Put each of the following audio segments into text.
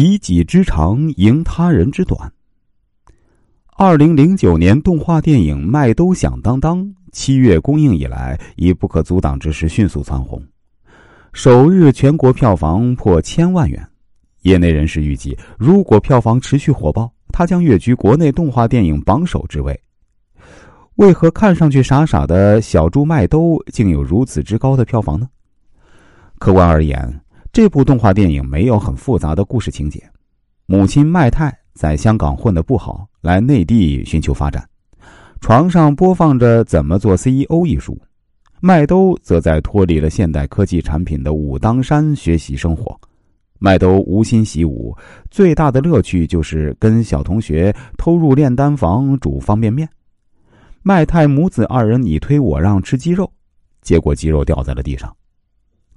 以己之长赢他人之短。二零零九年动画电影《麦兜响当当》七月公映以来，以不可阻挡之势迅速蹿红，首日全国票房破千万元。业内人士预计，如果票房持续火爆，它将跃居国内动画电影榜首之位。为何看上去傻傻的小猪麦兜竟有如此之高的票房呢？客观而言，这部动画电影没有很复杂的故事情节。母亲麦太在香港混得不好。来内地寻求发展，床上播放着《怎么做 CEO》一书，麦兜则在脱离了现代科技产品的武当山学习生活。麦兜无心习武，最大的乐趣就是跟小同学偷入炼丹房煮方便面。麦太母子二人你推我让吃鸡肉，结果鸡肉掉在了地上。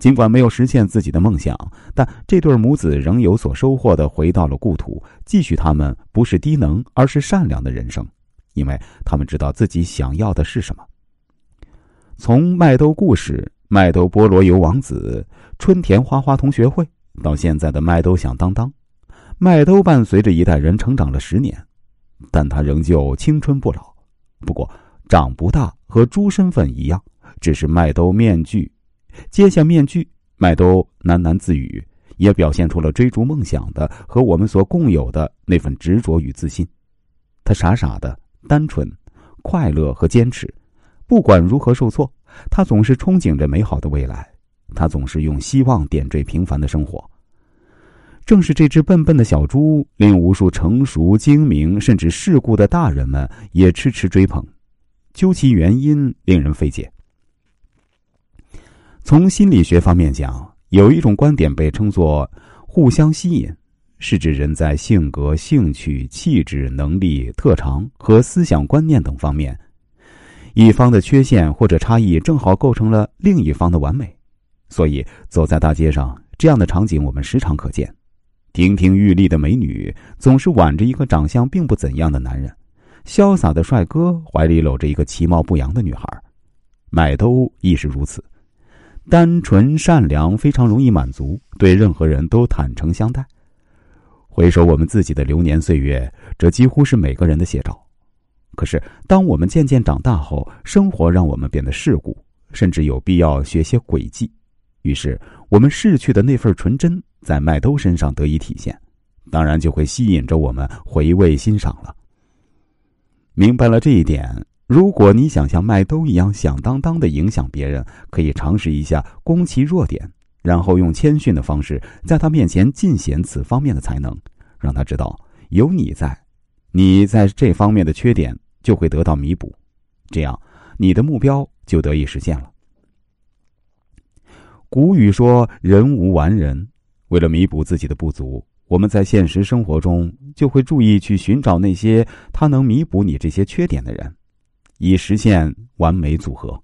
尽管没有实现自己的梦想，但这对母子仍有所收获的回到了故土，继续他们不是低能，而是善良的人生，因为他们知道自己想要的是什么。从麦兜故事、麦兜菠萝油王子、春田花花同学会，到现在的麦兜响当当，麦兜伴随着一代人成长了十年，但他仍旧青春不老。不过长不大和猪身份一样，只是麦兜面具。揭下面具，麦兜喃喃自语，也表现出了追逐梦想的和我们所共有的那份执着与自信。他傻傻的、单纯、快乐和坚持，不管如何受挫，他总是憧憬着美好的未来。他总是用希望点缀平凡的生活。正是这只笨笨的小猪，令无数成熟、精明甚至世故的大人们也痴痴追捧。究其原因，令人费解。从心理学方面讲，有一种观点被称作“互相吸引”，是指人在性格、兴趣、气质、能力、特长和思想观念等方面，一方的缺陷或者差异正好构成了另一方的完美。所以，走在大街上，这样的场景我们时常可见：亭亭玉立的美女总是挽着一个长相并不怎样的男人，潇洒的帅哥怀里搂着一个其貌不扬的女孩，麦兜亦是如此。单纯善良，非常容易满足，对任何人都坦诚相待。回首我们自己的流年岁月，这几乎是每个人的写照。可是，当我们渐渐长大后，生活让我们变得世故，甚至有必要学些诡计。于是，我们逝去的那份纯真，在麦兜身上得以体现，当然就会吸引着我们回味欣赏了。明白了这一点。如果你想像麦兜一样响当当的影响别人，可以尝试一下攻其弱点，然后用谦逊的方式在他面前尽显此方面的才能，让他知道有你在，你在这方面的缺点就会得到弥补，这样你的目标就得以实现了。古语说“人无完人”，为了弥补自己的不足，我们在现实生活中就会注意去寻找那些他能弥补你这些缺点的人。以实现完美组合。